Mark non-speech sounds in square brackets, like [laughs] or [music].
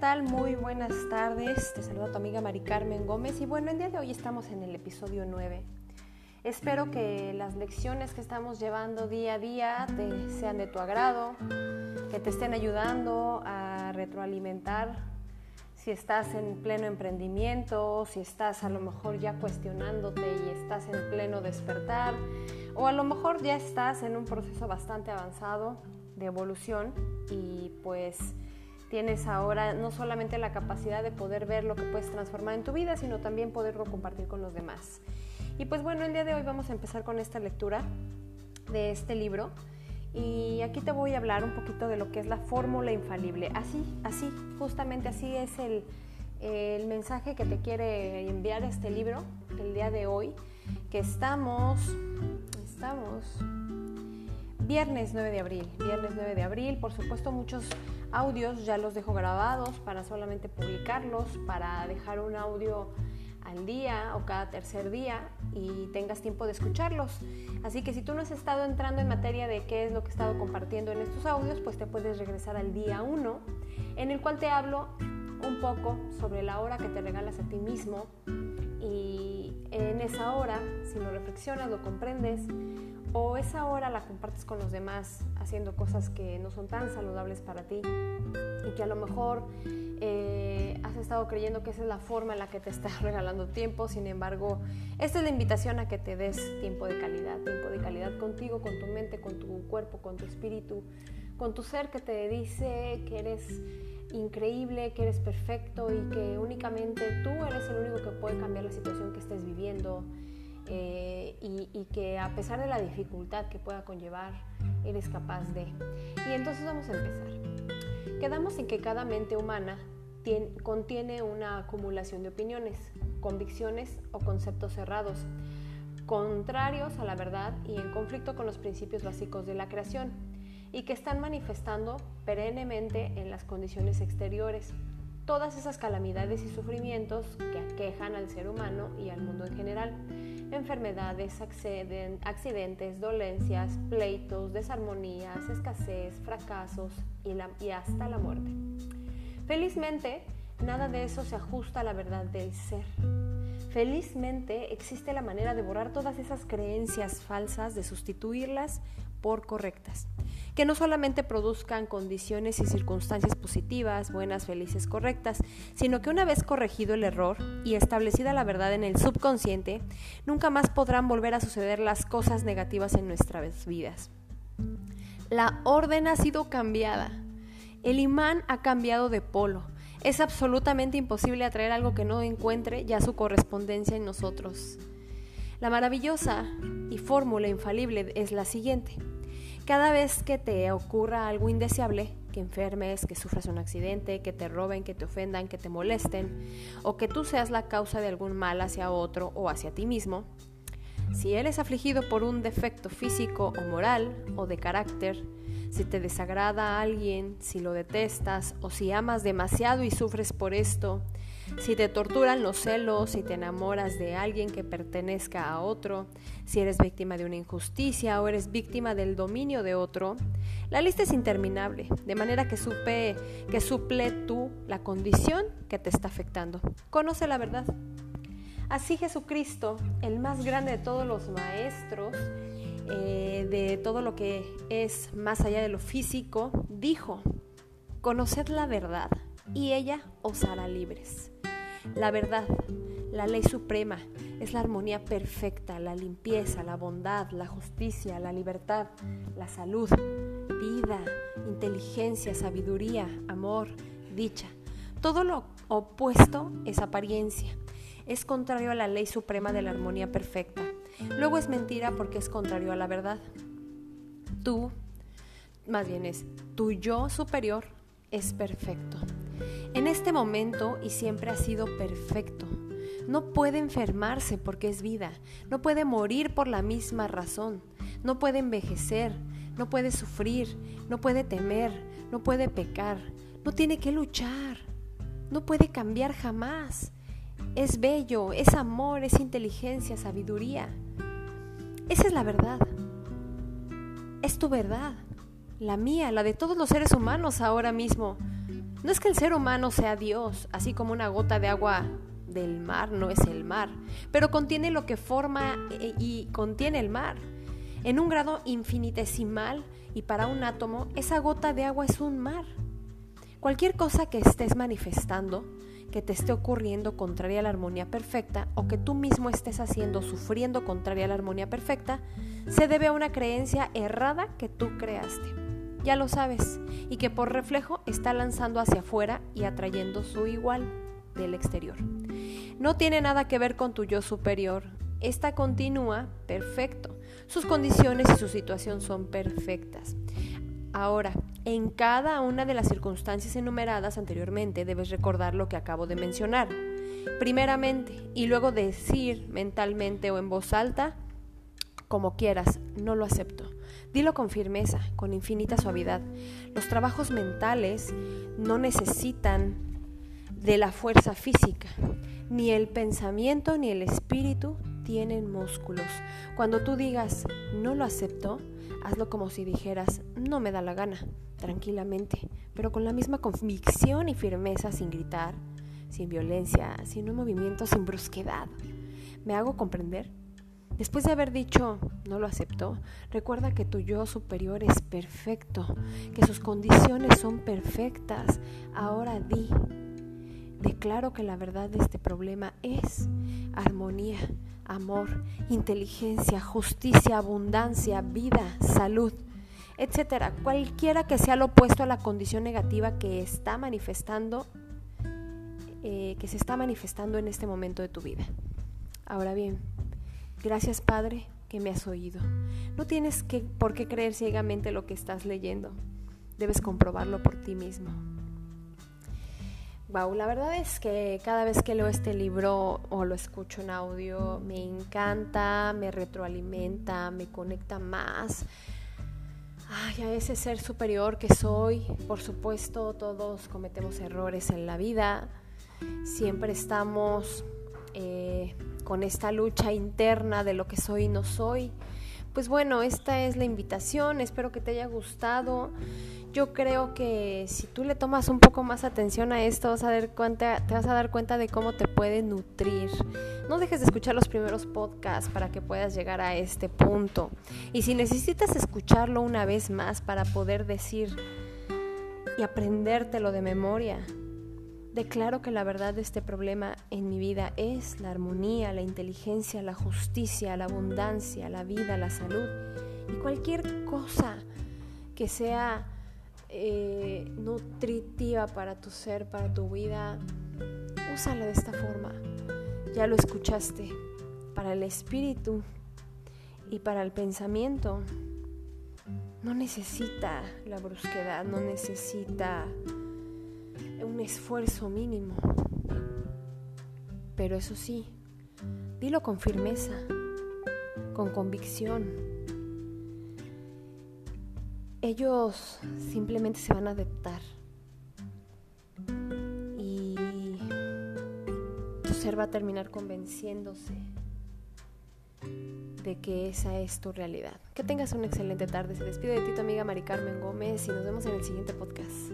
tal? Muy buenas tardes. Te saluda tu amiga Mari Carmen Gómez y bueno, el día de hoy estamos en el episodio 9. Espero que las lecciones que estamos llevando día a día te sean de tu agrado, que te estén ayudando a retroalimentar si estás en pleno emprendimiento, si estás a lo mejor ya cuestionándote y estás en pleno despertar, o a lo mejor ya estás en un proceso bastante avanzado de evolución y pues tienes ahora no solamente la capacidad de poder ver lo que puedes transformar en tu vida, sino también poderlo compartir con los demás. Y pues bueno, el día de hoy vamos a empezar con esta lectura de este libro. Y aquí te voy a hablar un poquito de lo que es la fórmula infalible. Así, así, justamente así es el, el mensaje que te quiere enviar este libro el día de hoy, que estamos, estamos viernes 9 de abril, viernes 9 de abril, por supuesto muchos audios ya los dejo grabados para solamente publicarlos, para dejar un audio al día o cada tercer día y tengas tiempo de escucharlos. Así que si tú no has estado entrando en materia de qué es lo que he estado compartiendo en estos audios, pues te puedes regresar al día 1, en el cual te hablo un poco sobre la hora que te regalas a ti mismo y en esa hora, si lo reflexionas, lo comprendes, o esa hora la compartes con los demás haciendo cosas que no son tan saludables para ti y que a lo mejor eh, has estado creyendo que esa es la forma en la que te estás [laughs] regalando tiempo, sin embargo, esta es la invitación a que te des tiempo de calidad, tiempo de calidad contigo, con tu mente, con tu cuerpo, con tu espíritu, con tu ser que te dice que eres increíble, que eres perfecto y que únicamente tú eres el único que puede cambiar la situación que estés viviendo eh, y, que a pesar de la dificultad que pueda conllevar, eres capaz de. Y entonces vamos a empezar. Quedamos en que cada mente humana contiene una acumulación de opiniones, convicciones o conceptos cerrados, contrarios a la verdad y en conflicto con los principios básicos de la creación, y que están manifestando perennemente en las condiciones exteriores todas esas calamidades y sufrimientos que aquejan al ser humano y al mundo en general enfermedades, accidentes, dolencias, pleitos, desarmonías, escasez, fracasos y, hasta la muerte. Felizmente, nada de eso se ajusta a la verdad del ser. Felizmente existe la manera de borrar todas esas creencias falsas, de sustituirlas por correctas que no solamente produzcan condiciones y circunstancias positivas, buenas, felices, correctas, sino que una vez corregido el error y establecida la verdad en el subconsciente, nunca más podrán volver a suceder las cosas negativas en nuestras vidas. La orden ha sido cambiada. El imán ha cambiado de polo. Es absolutamente imposible atraer algo que no encuentre ya su correspondencia en nosotros. La maravillosa y fórmula infalible es la siguiente. Cada vez que te ocurra algo indeseable, que enfermes, que sufras un accidente, que te roben, que te ofendan, que te molesten, o que tú seas la causa de algún mal hacia otro o hacia ti mismo, si eres afligido por un defecto físico o moral o de carácter, si te desagrada alguien, si lo detestas o si amas demasiado y sufres por esto, si te torturan los celos, si te enamoras de alguien que pertenezca a otro, si eres víctima de una injusticia o eres víctima del dominio de otro, la lista es interminable, de manera que supe que suple tú la condición que te está afectando. Conoce la verdad. Así Jesucristo, el más grande de todos los maestros, eh, de todo lo que es más allá de lo físico, dijo, conoced la verdad y ella os hará libres. La verdad, la ley suprema, es la armonía perfecta, la limpieza, la bondad, la justicia, la libertad, la salud, vida, inteligencia, sabiduría, amor, dicha. Todo lo opuesto es apariencia. Es contrario a la ley suprema de la armonía perfecta. Luego es mentira porque es contrario a la verdad. Tú, más bien es, tu yo superior es perfecto. En este momento y siempre ha sido perfecto. No puede enfermarse porque es vida, no puede morir por la misma razón, no puede envejecer, no puede sufrir, no puede temer, no puede pecar, no tiene que luchar, no puede cambiar jamás. Es bello, es amor, es inteligencia, sabiduría. Esa es la verdad. Es tu verdad, la mía, la de todos los seres humanos ahora mismo. No es que el ser humano sea Dios, así como una gota de agua del mar no es el mar, pero contiene lo que forma eh, y contiene el mar. En un grado infinitesimal y para un átomo, esa gota de agua es un mar. Cualquier cosa que estés manifestando, que te esté ocurriendo contraria a la armonía perfecta o que tú mismo estés haciendo sufriendo contraria a la armonía perfecta, se debe a una creencia errada que tú creaste. Ya lo sabes, y que por reflejo está lanzando hacia afuera y atrayendo su igual del exterior. No tiene nada que ver con tu yo superior. Esta continúa perfecto. Sus condiciones y su situación son perfectas. Ahora, en cada una de las circunstancias enumeradas anteriormente debes recordar lo que acabo de mencionar. Primeramente, y luego decir mentalmente o en voz alta, como quieras, no lo acepto. Dilo con firmeza, con infinita suavidad. Los trabajos mentales no necesitan de la fuerza física. Ni el pensamiento ni el espíritu tienen músculos. Cuando tú digas no lo acepto, hazlo como si dijeras no me da la gana, tranquilamente, pero con la misma convicción y firmeza, sin gritar, sin violencia, sin un movimiento, sin brusquedad. ¿Me hago comprender? Después de haber dicho no lo acepto, recuerda que tu yo superior es perfecto, que sus condiciones son perfectas. Ahora di, declaro que la verdad de este problema es armonía, amor, inteligencia, justicia, abundancia, vida, salud, etcétera. Cualquiera que sea lo opuesto a la condición negativa que está manifestando, eh, que se está manifestando en este momento de tu vida. Ahora bien, Gracias Padre que me has oído. No tienes que, por qué creer ciegamente lo que estás leyendo. Debes comprobarlo por ti mismo. Wow, la verdad es que cada vez que leo este libro o lo escucho en audio, me encanta, me retroalimenta, me conecta más. Ay, a ese ser superior que soy. Por supuesto, todos cometemos errores en la vida. Siempre estamos eh, con esta lucha interna de lo que soy y no soy. Pues bueno, esta es la invitación, espero que te haya gustado. Yo creo que si tú le tomas un poco más atención a esto, vas a dar cuenta, te vas a dar cuenta de cómo te puede nutrir. No dejes de escuchar los primeros podcasts para que puedas llegar a este punto. Y si necesitas escucharlo una vez más para poder decir y aprendértelo de memoria, Declaro que la verdad de este problema en mi vida es la armonía, la inteligencia, la justicia, la abundancia, la vida, la salud y cualquier cosa que sea eh, nutritiva para tu ser, para tu vida, úsala de esta forma. Ya lo escuchaste. Para el espíritu y para el pensamiento no necesita la brusquedad, no necesita un esfuerzo mínimo. Pero eso sí, dilo con firmeza, con convicción. Ellos simplemente se van a adaptar. Y tu ser va a terminar convenciéndose de que esa es tu realidad. Que tengas una excelente tarde. Se despide de ti tu amiga Mari Carmen Gómez y nos vemos en el siguiente podcast.